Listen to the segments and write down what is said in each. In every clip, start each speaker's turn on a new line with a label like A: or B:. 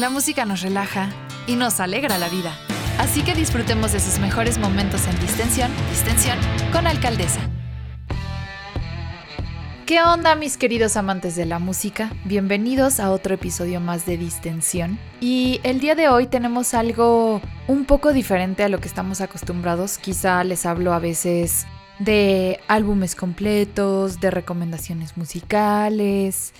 A: La música nos relaja y nos alegra la vida. Así que disfrutemos de sus mejores momentos en distensión, distensión con alcaldesa. ¿Qué onda mis queridos amantes de la música? Bienvenidos a otro episodio más de Distensión. Y el día de hoy tenemos algo un poco diferente a lo que estamos acostumbrados. Quizá les hablo a veces de álbumes completos, de recomendaciones musicales,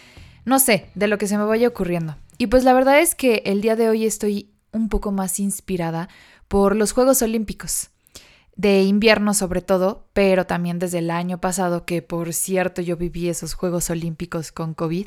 A: no sé, de lo que se me vaya ocurriendo. Y pues la verdad es que el día de hoy estoy un poco más inspirada por los Juegos Olímpicos de invierno sobre todo, pero también desde el año pasado, que por cierto yo viví esos Juegos Olímpicos con COVID,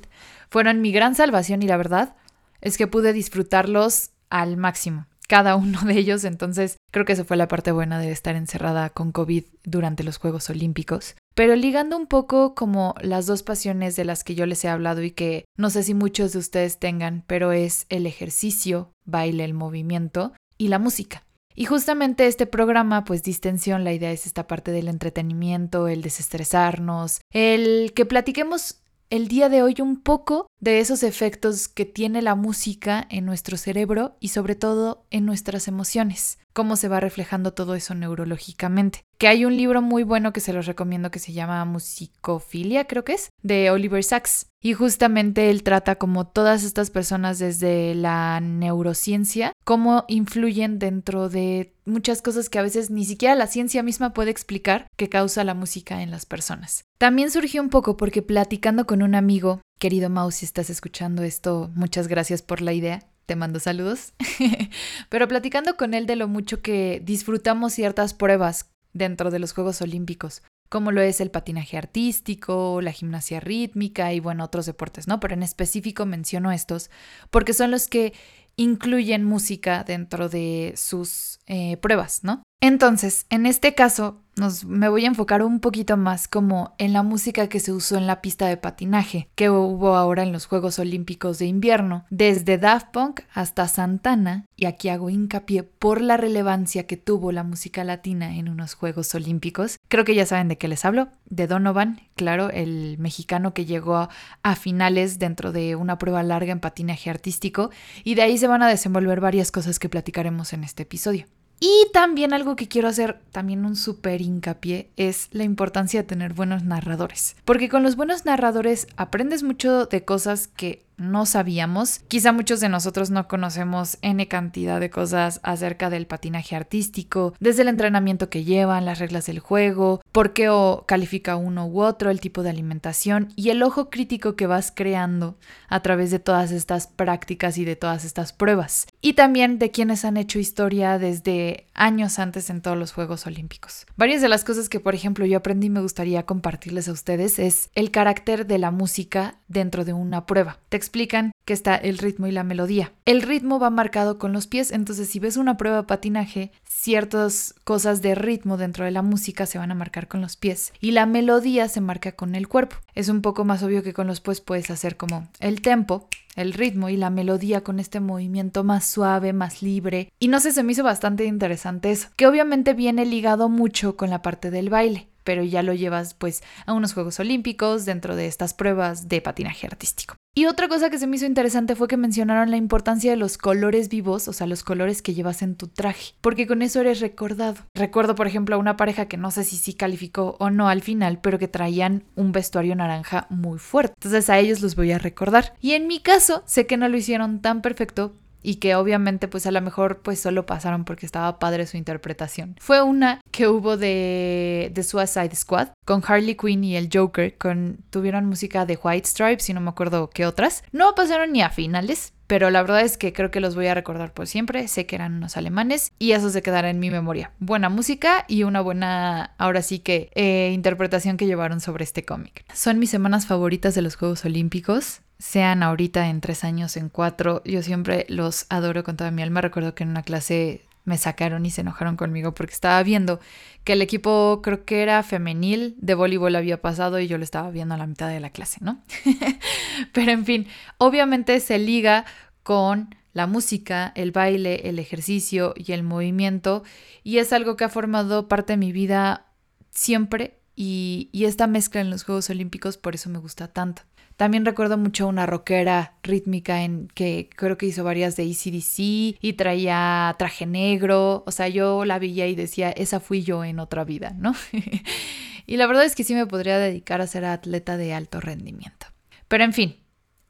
A: fueron mi gran salvación y la verdad es que pude disfrutarlos al máximo, cada uno de ellos, entonces creo que esa fue la parte buena de estar encerrada con COVID durante los Juegos Olímpicos. Pero ligando un poco como las dos pasiones de las que yo les he hablado y que no sé si muchos de ustedes tengan, pero es el ejercicio, baile, el movimiento y la música. Y justamente este programa, pues distensión, la idea es esta parte del entretenimiento, el desestresarnos, el que platiquemos el día de hoy un poco de esos efectos que tiene la música en nuestro cerebro y sobre todo en nuestras emociones, cómo se va reflejando todo eso neurológicamente. Que hay un libro muy bueno que se los recomiendo que se llama Musicofilia, creo que es, de Oliver Sacks. Y justamente él trata como todas estas personas desde la neurociencia, cómo influyen dentro de muchas cosas que a veces ni siquiera la ciencia misma puede explicar que causa la música en las personas. También surgió un poco porque platicando con un amigo, querido Mau, si estás escuchando esto, muchas gracias por la idea, te mando saludos, pero platicando con él de lo mucho que disfrutamos ciertas pruebas dentro de los Juegos Olímpicos, como lo es el patinaje artístico, la gimnasia rítmica y bueno, otros deportes, ¿no? Pero en específico menciono estos porque son los que incluyen música dentro de sus eh, pruebas, ¿no? Entonces, en este caso, me voy a enfocar un poquito más como en la música que se usó en la pista de patinaje que hubo ahora en los Juegos Olímpicos de invierno, desde Daft Punk hasta Santana, y aquí hago hincapié por la relevancia que tuvo la música latina en unos Juegos Olímpicos. Creo que ya saben de qué les hablo, de Donovan, claro, el mexicano que llegó a finales dentro de una prueba larga en patinaje artístico, y de ahí se van a desenvolver varias cosas que platicaremos en este episodio. Y también algo que quiero hacer, también un súper hincapié, es la importancia de tener buenos narradores. Porque con los buenos narradores aprendes mucho de cosas que no sabíamos. Quizá muchos de nosotros no conocemos N cantidad de cosas acerca del patinaje artístico, desde el entrenamiento que llevan, las reglas del juego, por qué o califica uno u otro, el tipo de alimentación y el ojo crítico que vas creando a través de todas estas prácticas y de todas estas pruebas. Y también de quienes han hecho historia desde años antes en todos los Juegos Olímpicos. Varias de las cosas que, por ejemplo, yo aprendí y me gustaría compartirles a ustedes es el carácter de la música dentro de una prueba explican que está el ritmo y la melodía. El ritmo va marcado con los pies, entonces si ves una prueba de patinaje, ciertas cosas de ritmo dentro de la música se van a marcar con los pies y la melodía se marca con el cuerpo. Es un poco más obvio que con los pies puedes hacer como el tempo, el ritmo y la melodía con este movimiento más suave, más libre. Y no sé, se me hizo bastante interesante eso, que obviamente viene ligado mucho con la parte del baile pero ya lo llevas pues a unos Juegos Olímpicos dentro de estas pruebas de patinaje artístico. Y otra cosa que se me hizo interesante fue que mencionaron la importancia de los colores vivos, o sea, los colores que llevas en tu traje, porque con eso eres recordado. Recuerdo, por ejemplo, a una pareja que no sé si sí calificó o no al final, pero que traían un vestuario naranja muy fuerte. Entonces a ellos los voy a recordar. Y en mi caso, sé que no lo hicieron tan perfecto, y que obviamente pues a lo mejor pues solo pasaron porque estaba padre su interpretación. Fue una que hubo de, de Suicide Squad con Harley Quinn y el Joker, con, tuvieron música de White Stripes y no me acuerdo qué otras. No pasaron ni a finales, pero la verdad es que creo que los voy a recordar por siempre. Sé que eran unos alemanes y eso se quedará en mi memoria. Buena música y una buena, ahora sí que, eh, interpretación que llevaron sobre este cómic. Son mis semanas favoritas de los Juegos Olímpicos sean ahorita en tres años, en cuatro, yo siempre los adoro con toda mi alma. Recuerdo que en una clase me sacaron y se enojaron conmigo porque estaba viendo que el equipo, creo que era femenil, de voleibol había pasado y yo lo estaba viendo a la mitad de la clase, ¿no? Pero en fin, obviamente se liga con la música, el baile, el ejercicio y el movimiento y es algo que ha formado parte de mi vida siempre y, y esta mezcla en los Juegos Olímpicos por eso me gusta tanto. También recuerdo mucho una rockera rítmica en que creo que hizo varias de ACDC y traía traje negro. O sea, yo la veía y decía, esa fui yo en otra vida, ¿no? y la verdad es que sí me podría dedicar a ser atleta de alto rendimiento. Pero en fin,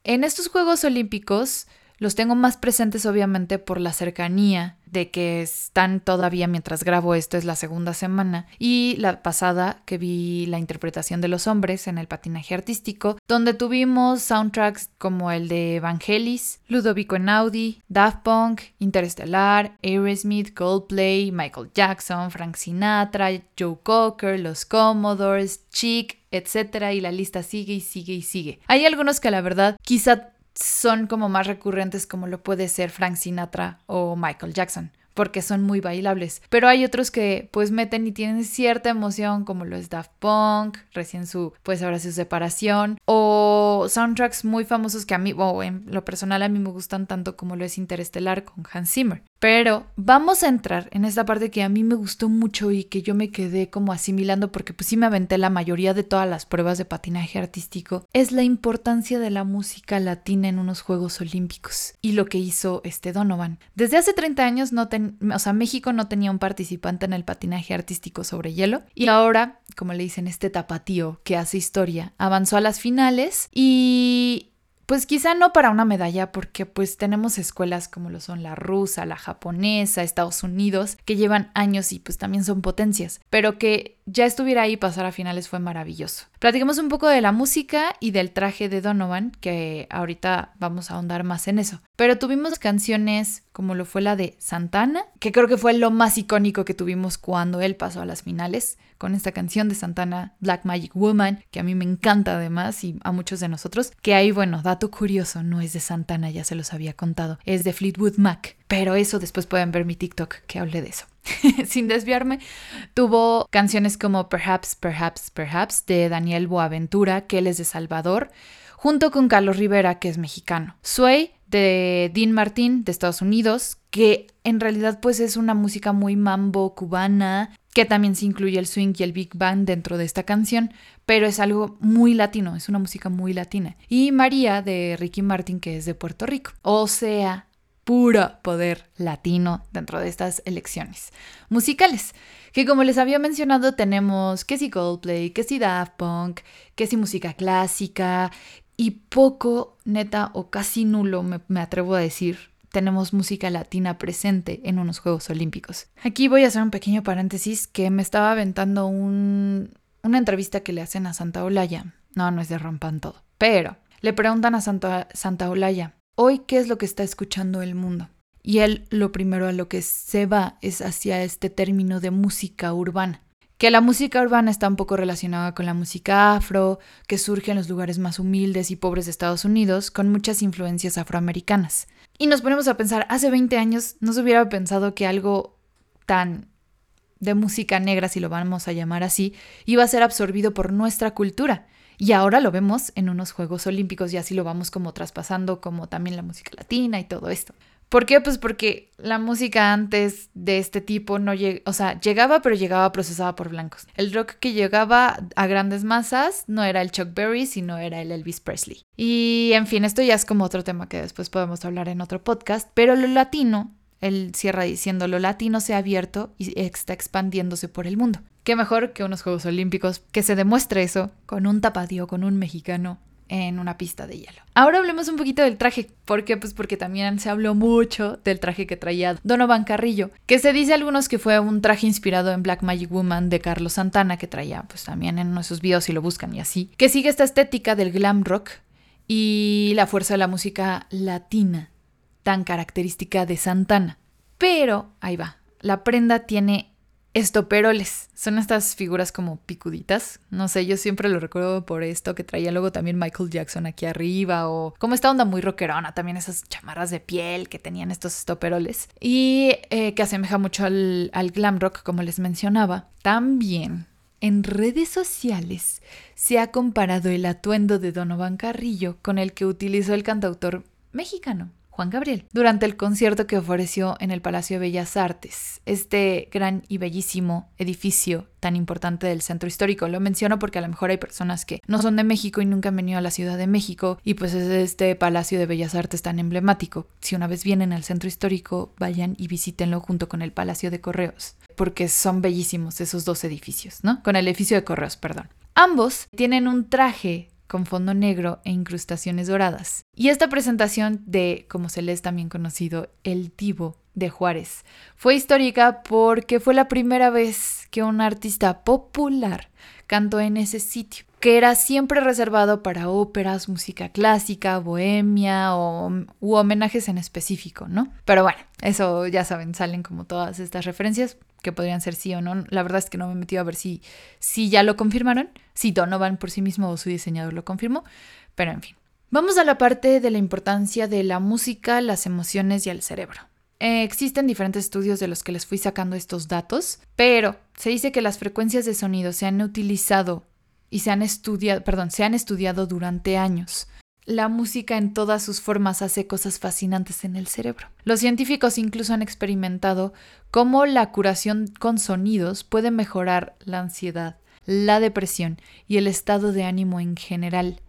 A: en estos Juegos Olímpicos los tengo más presentes obviamente por la cercanía de que están todavía mientras grabo esto es la segunda semana y la pasada que vi la interpretación de los hombres en el patinaje artístico donde tuvimos soundtracks como el de Vangelis, Ludovico Einaudi, Daft Punk, Interstellar, Aerosmith, Coldplay, Michael Jackson, Frank Sinatra, Joe Cocker, Los Commodores, Chic, etc. y la lista sigue y sigue y sigue. Hay algunos que la verdad quizá son como más recurrentes como lo puede ser Frank Sinatra o Michael Jackson porque son muy bailables. Pero hay otros que pues meten y tienen cierta emoción, como lo es Daft Punk, recién su, pues ahora su separación, o soundtracks muy famosos que a mí, o en lo personal a mí me gustan tanto como lo es Interestelar con Hans Zimmer. Pero vamos a entrar en esta parte que a mí me gustó mucho y que yo me quedé como asimilando porque pues sí me aventé la mayoría de todas las pruebas de patinaje artístico, es la importancia de la música latina en unos Juegos Olímpicos y lo que hizo este Donovan. Desde hace 30 años no ten, o sea, México no tenía un participante en el patinaje artístico sobre hielo y ahora, como le dicen, este tapatío que hace historia, avanzó a las finales y pues quizá no para una medalla porque pues tenemos escuelas como lo son la rusa, la japonesa, Estados Unidos, que llevan años y pues también son potencias, pero que ya estuviera ahí pasar a finales fue maravilloso. Platicamos un poco de la música y del traje de Donovan, que ahorita vamos a ahondar más en eso. Pero tuvimos canciones como lo fue la de Santana, que creo que fue lo más icónico que tuvimos cuando él pasó a las finales, con esta canción de Santana, Black Magic Woman, que a mí me encanta además y a muchos de nosotros, que ahí, bueno, dato curioso, no es de Santana, ya se los había contado, es de Fleetwood Mac, pero eso después pueden ver mi TikTok que hable de eso. sin desviarme, tuvo canciones como Perhaps, Perhaps, Perhaps de Daniel Boaventura, que él es de Salvador, junto con Carlos Rivera, que es mexicano. Sway de Dean Martin de Estados Unidos, que en realidad pues es una música muy mambo cubana, que también se incluye el swing y el big band dentro de esta canción, pero es algo muy latino, es una música muy latina. Y María de Ricky Martin, que es de Puerto Rico. O sea, puro poder latino dentro de estas elecciones musicales. Que como les había mencionado, tenemos que si Coldplay, que si Daft Punk, que si música clásica y poco, neta, o casi nulo, me, atrevo a decir, tenemos música latina presente en unos Juegos Olímpicos. Aquí voy a hacer un pequeño paréntesis que me estaba aventando un, una entrevista que le hacen a Santa Olaya. No, no es de rompan todo. Pero le preguntan a Santa, Santa Olaya, hoy qué es lo que está escuchando el mundo. Y él lo primero a lo que se va es hacia este término de música urbana. Que la música urbana está un poco relacionada con la música afro, que surge en los lugares más humildes y pobres de Estados Unidos, con muchas influencias afroamericanas. Y nos ponemos a pensar, hace 20 años no se hubiera pensado que algo tan de música negra, si lo vamos a llamar así, iba a ser absorbido por nuestra cultura. Y ahora lo vemos en unos Juegos Olímpicos y así lo vamos como traspasando como también la música latina y todo esto. ¿Por qué? Pues porque la música antes de este tipo no llegaba, o sea, llegaba pero llegaba procesada por blancos. El rock que llegaba a grandes masas no era el Chuck Berry, sino era el Elvis Presley. Y en fin, esto ya es como otro tema que después podemos hablar en otro podcast, pero lo latino él cierra diciendo, lo latino se ha abierto y está expandiéndose por el mundo. Qué mejor que unos Juegos Olímpicos que se demuestre eso con un tapadío, con un mexicano en una pista de hielo. Ahora hablemos un poquito del traje. ¿Por qué? Pues porque también se habló mucho del traje que traía Donovan Carrillo, que se dice algunos que fue un traje inspirado en Black Magic Woman de Carlos Santana, que traía pues también en sus videos si lo buscan y así, que sigue esta estética del glam rock y la fuerza de la música latina tan característica de Santana. Pero, ahí va, la prenda tiene estoperoles. Son estas figuras como picuditas. No sé, yo siempre lo recuerdo por esto que traía luego también Michael Jackson aquí arriba o como esta onda muy rockerona, también esas chamarras de piel que tenían estos estoperoles y eh, que asemeja mucho al, al glam rock como les mencionaba. También en redes sociales se ha comparado el atuendo de Donovan Carrillo con el que utilizó el cantautor mexicano Juan Gabriel, durante el concierto que ofreció en el Palacio de Bellas Artes, este gran y bellísimo edificio tan importante del centro histórico. Lo menciono porque a lo mejor hay personas que no son de México y nunca han venido a la Ciudad de México y pues es este Palacio de Bellas Artes tan emblemático. Si una vez vienen al centro histórico, vayan y visítenlo junto con el Palacio de Correos, porque son bellísimos esos dos edificios, ¿no? Con el edificio de Correos, perdón. Ambos tienen un traje con fondo negro e incrustaciones doradas. Y esta presentación de, como se les también conocido, el Tivo de Juárez, fue histórica porque fue la primera vez que un artista popular cantó en ese sitio, que era siempre reservado para óperas, música clásica, bohemia o u homenajes en específico, ¿no? Pero bueno, eso ya saben, salen como todas estas referencias que podrían ser sí o no. La verdad es que no me he metido a ver si, si ya lo confirmaron, si Donovan por sí mismo o su diseñador lo confirmó, pero en fin. Vamos a la parte de la importancia de la música, las emociones y el cerebro. Eh, existen diferentes estudios de los que les fui sacando estos datos, pero se dice que las frecuencias de sonido se han utilizado y se han estudiado, perdón, se han estudiado durante años la música en todas sus formas hace cosas fascinantes en el cerebro. Los científicos incluso han experimentado cómo la curación con sonidos puede mejorar la ansiedad, la depresión y el estado de ánimo en general.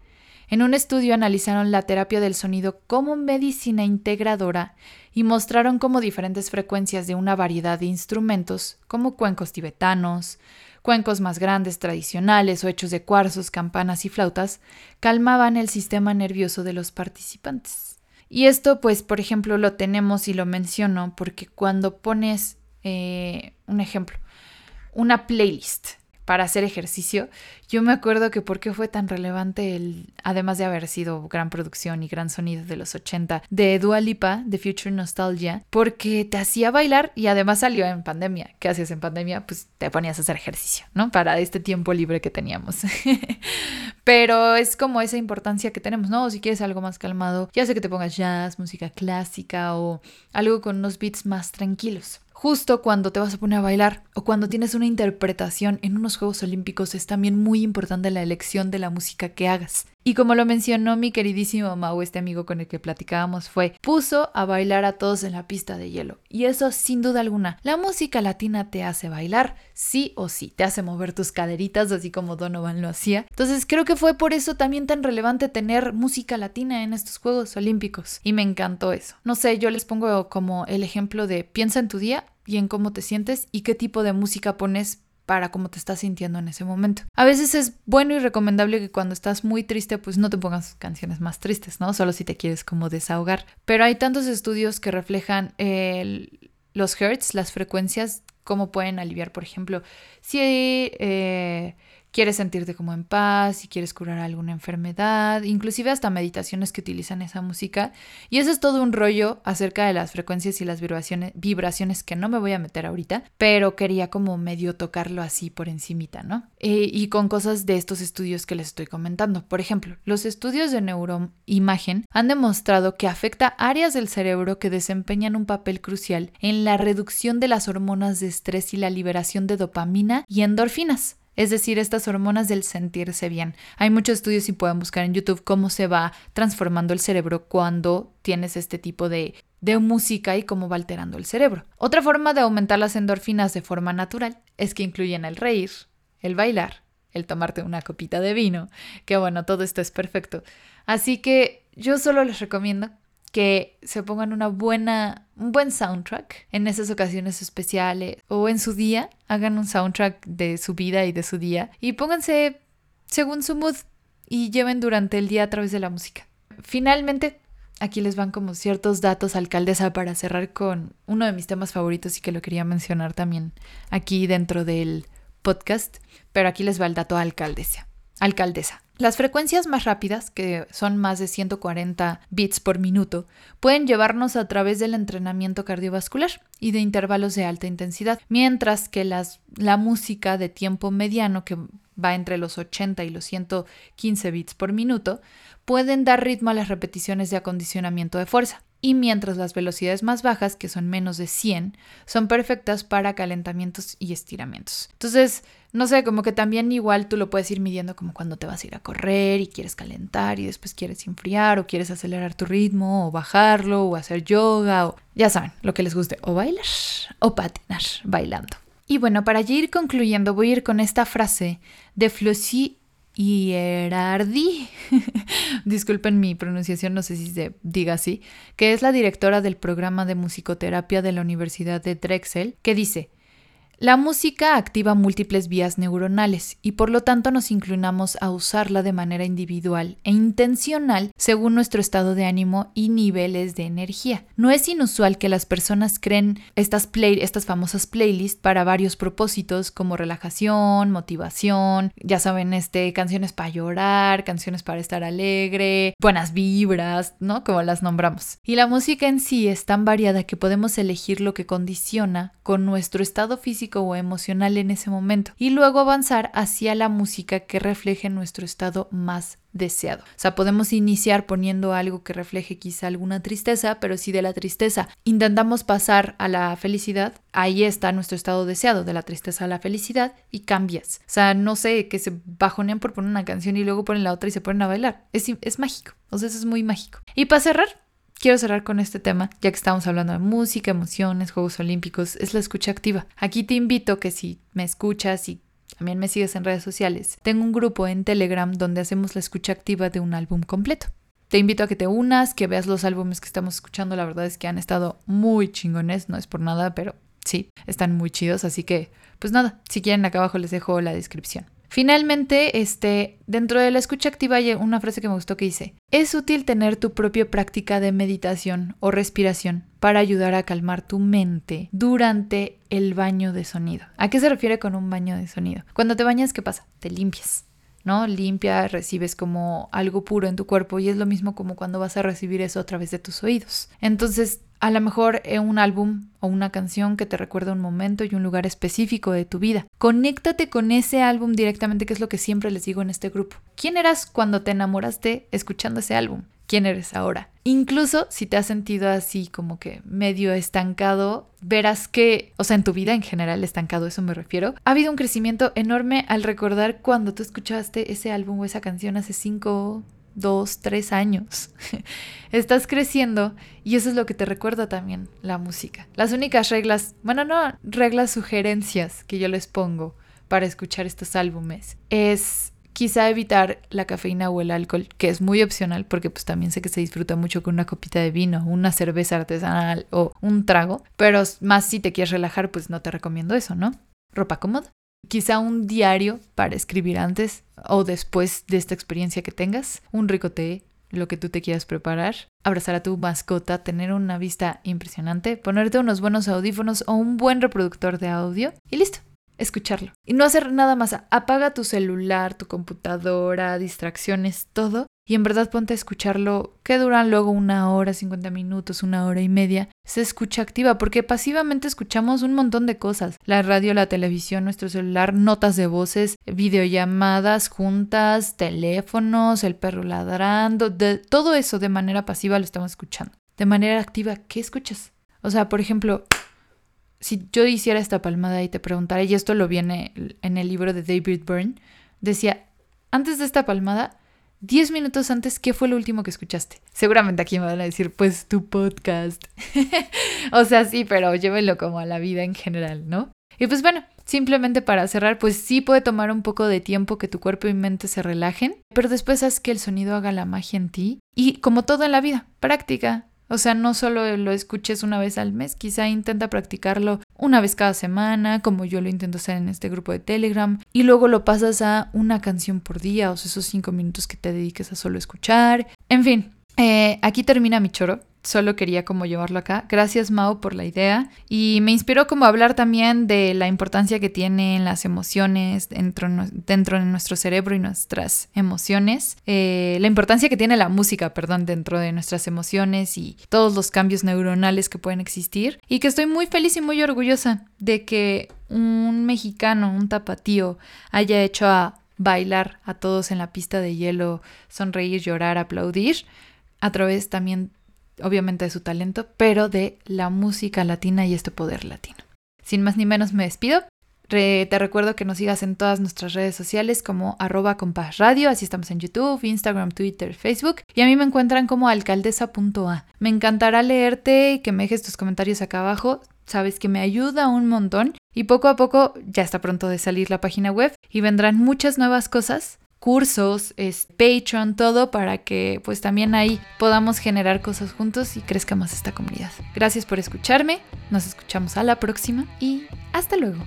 A: En un estudio analizaron la terapia del sonido como medicina integradora y mostraron cómo diferentes frecuencias de una variedad de instrumentos, como cuencos tibetanos, Cuencos más grandes, tradicionales o hechos de cuarzos, campanas y flautas calmaban el sistema nervioso de los participantes. Y esto, pues, por ejemplo, lo tenemos y lo menciono porque cuando pones eh, un ejemplo, una playlist para hacer ejercicio. Yo me acuerdo que por qué fue tan relevante el, además de haber sido gran producción y gran sonido de los 80, de Dua Lipa, de Future Nostalgia, porque te hacía bailar y además salió en pandemia. ¿Qué hacías en pandemia? Pues te ponías a hacer ejercicio, ¿no? Para este tiempo libre que teníamos. Pero es como esa importancia que tenemos, ¿no? Si quieres algo más calmado, ya sé que te pongas jazz, música clásica o algo con unos beats más tranquilos. Justo cuando te vas a poner a bailar o cuando tienes una interpretación en unos Juegos Olímpicos es también muy importante la elección de la música que hagas. Y como lo mencionó mi queridísimo Mau, este amigo con el que platicábamos, fue puso a bailar a todos en la pista de hielo. Y eso sin duda alguna, la música latina te hace bailar, sí o sí, te hace mover tus caderitas, así como Donovan lo hacía. Entonces creo que fue por eso también tan relevante tener música latina en estos Juegos Olímpicos. Y me encantó eso. No sé, yo les pongo como el ejemplo de piensa en tu día y en cómo te sientes y qué tipo de música pones para cómo te estás sintiendo en ese momento. A veces es bueno y recomendable que cuando estás muy triste, pues no te pongas canciones más tristes, ¿no? Solo si te quieres como desahogar. Pero hay tantos estudios que reflejan los hertz, las frecuencias, cómo pueden aliviar, por ejemplo, si eh, quieres sentirte como en paz, si quieres curar alguna enfermedad, inclusive hasta meditaciones que utilizan esa música. Y eso es todo un rollo acerca de las frecuencias y las vibraciones, vibraciones que no me voy a meter ahorita, pero quería como medio tocarlo así por encimita, ¿no? Eh, y con cosas de estos estudios que les estoy comentando. Por ejemplo, los estudios de neuroimagen han demostrado que afecta áreas del cerebro que desempeñan un papel crucial en la reducción de las hormonas de estrés y la liberación de dopamina y endorfinas es decir, estas hormonas del sentirse bien. Hay muchos estudios y pueden buscar en YouTube cómo se va transformando el cerebro cuando tienes este tipo de, de música y cómo va alterando el cerebro. Otra forma de aumentar las endorfinas de forma natural es que incluyen el reír, el bailar, el tomarte una copita de vino, que bueno, todo esto es perfecto. Así que yo solo les recomiendo que se pongan una buena, un buen soundtrack en esas ocasiones especiales o en su día, hagan un soundtrack de su vida y de su día y pónganse según su mood y lleven durante el día a través de la música. Finalmente, aquí les van como ciertos datos, alcaldesa, para cerrar con uno de mis temas favoritos y que lo quería mencionar también aquí dentro del podcast, pero aquí les va el dato alcaldesa. Alcaldesa. Las frecuencias más rápidas, que son más de 140 bits por minuto, pueden llevarnos a través del entrenamiento cardiovascular y de intervalos de alta intensidad, mientras que las, la música de tiempo mediano, que va entre los 80 y los 115 bits por minuto, pueden dar ritmo a las repeticiones de acondicionamiento de fuerza. Y mientras las velocidades más bajas, que son menos de 100, son perfectas para calentamientos y estiramientos. Entonces, no sé, como que también igual tú lo puedes ir midiendo como cuando te vas a ir a correr y quieres calentar y después quieres enfriar o quieres acelerar tu ritmo o bajarlo o hacer yoga o ya saben, lo que les guste, o bailar o patinar bailando. Y bueno, para ir concluyendo, voy a ir con esta frase de Flossie Hierardi, disculpen mi pronunciación, no sé si se diga así, que es la directora del programa de musicoterapia de la Universidad de Drexel, que dice, la música activa múltiples vías neuronales y por lo tanto nos inclinamos a usarla de manera individual e intencional según nuestro estado de ánimo y niveles de energía. No es inusual que las personas creen estas, play estas famosas playlists para varios propósitos como relajación, motivación, ya saben, este, canciones para llorar, canciones para estar alegre, buenas vibras, ¿no? Como las nombramos. Y la música en sí es tan variada que podemos elegir lo que condiciona con nuestro estado físico o emocional en ese momento y luego avanzar hacia la música que refleje nuestro estado más deseado. O sea, podemos iniciar poniendo algo que refleje quizá alguna tristeza, pero si de la tristeza intentamos pasar a la felicidad, ahí está nuestro estado deseado, de la tristeza a la felicidad y cambias. O sea, no sé, que se bajonean por poner una canción y luego ponen la otra y se ponen a bailar. Es, es mágico. O sea, eso es muy mágico. Y para cerrar, Quiero cerrar con este tema, ya que estamos hablando de música, emociones, Juegos Olímpicos, es la escucha activa. Aquí te invito que si me escuchas y también me sigues en redes sociales, tengo un grupo en Telegram donde hacemos la escucha activa de un álbum completo. Te invito a que te unas, que veas los álbumes que estamos escuchando, la verdad es que han estado muy chingones, no es por nada, pero sí, están muy chidos, así que pues nada, si quieren acá abajo les dejo la descripción. Finalmente, este, dentro de la escucha activa hay una frase que me gustó que dice, es útil tener tu propia práctica de meditación o respiración para ayudar a calmar tu mente durante el baño de sonido. ¿A qué se refiere con un baño de sonido? Cuando te bañas, ¿qué pasa? Te limpias. ¿no? Limpia, recibes como algo puro en tu cuerpo y es lo mismo como cuando vas a recibir eso a través de tus oídos. Entonces, a lo mejor es un álbum o una canción que te recuerda un momento y un lugar específico de tu vida. Conéctate con ese álbum directamente, que es lo que siempre les digo en este grupo. ¿Quién eras cuando te enamoraste escuchando ese álbum? ¿Quién eres ahora? Incluso si te has sentido así como que medio estancado, verás que, o sea, en tu vida en general estancado, eso me refiero, ha habido un crecimiento enorme al recordar cuando tú escuchaste ese álbum o esa canción hace cinco dos, tres años. Estás creciendo y eso es lo que te recuerda también la música. Las únicas reglas, bueno, no reglas, sugerencias que yo les pongo para escuchar estos álbumes es quizá evitar la cafeína o el alcohol, que es muy opcional porque pues también sé que se disfruta mucho con una copita de vino, una cerveza artesanal o un trago, pero más si te quieres relajar pues no te recomiendo eso, ¿no? Ropa cómoda, quizá un diario para escribir antes o después de esta experiencia que tengas, un rico té, lo que tú te quieras preparar, abrazar a tu mascota, tener una vista impresionante, ponerte unos buenos audífonos o un buen reproductor de audio y listo, escucharlo. Y no hacer nada más, apaga tu celular, tu computadora, distracciones, todo y en verdad ponte a escucharlo, que duran luego una hora, 50 minutos, una hora y media, se escucha activa, porque pasivamente escuchamos un montón de cosas, la radio, la televisión, nuestro celular, notas de voces, videollamadas juntas, teléfonos, el perro ladrando, todo eso de manera pasiva lo estamos escuchando. De manera activa, ¿qué escuchas? O sea, por ejemplo, si yo hiciera esta palmada y te preguntara, y esto lo viene en el libro de David Byrne, decía, antes de esta palmada, 10 minutos antes, ¿qué fue lo último que escuchaste? Seguramente aquí me van a decir, pues tu podcast. o sea, sí, pero llévenlo como a la vida en general, ¿no? Y pues bueno, simplemente para cerrar, pues sí puede tomar un poco de tiempo que tu cuerpo y mente se relajen, pero después haz que el sonido haga la magia en ti. Y como todo en la vida, práctica, o sea, no solo lo escuches una vez al mes, quizá intenta practicarlo una vez cada semana, como yo lo intento hacer en este grupo de Telegram, y luego lo pasas a una canción por día, o sea, esos cinco minutos que te dediques a solo escuchar. En fin, eh, aquí termina mi choro solo quería como llevarlo acá. Gracias Mao por la idea. Y me inspiró como hablar también de la importancia que tienen las emociones dentro, dentro de nuestro cerebro y nuestras emociones, eh, la importancia que tiene la música, perdón, dentro de nuestras emociones y todos los cambios neuronales que pueden existir. Y que estoy muy feliz y muy orgullosa de que un mexicano, un tapatío, haya hecho a bailar a todos en la pista de hielo, sonreír, llorar, aplaudir, a través también obviamente de su talento, pero de la música latina y este poder latino. Sin más ni menos me despido. te recuerdo que nos sigas en todas nuestras redes sociales como arroba compás radio, así estamos en YouTube, Instagram, Twitter, Facebook, y a mí me encuentran como alcaldesa.a. Me encantará leerte y que me dejes tus comentarios acá abajo, sabes que me ayuda un montón y poco a poco ya está pronto de salir la página web y vendrán muchas nuevas cosas cursos, es Patreon, todo para que pues también ahí podamos generar cosas juntos y crezca más esta comunidad. Gracias por escucharme, nos escuchamos a la próxima y hasta luego.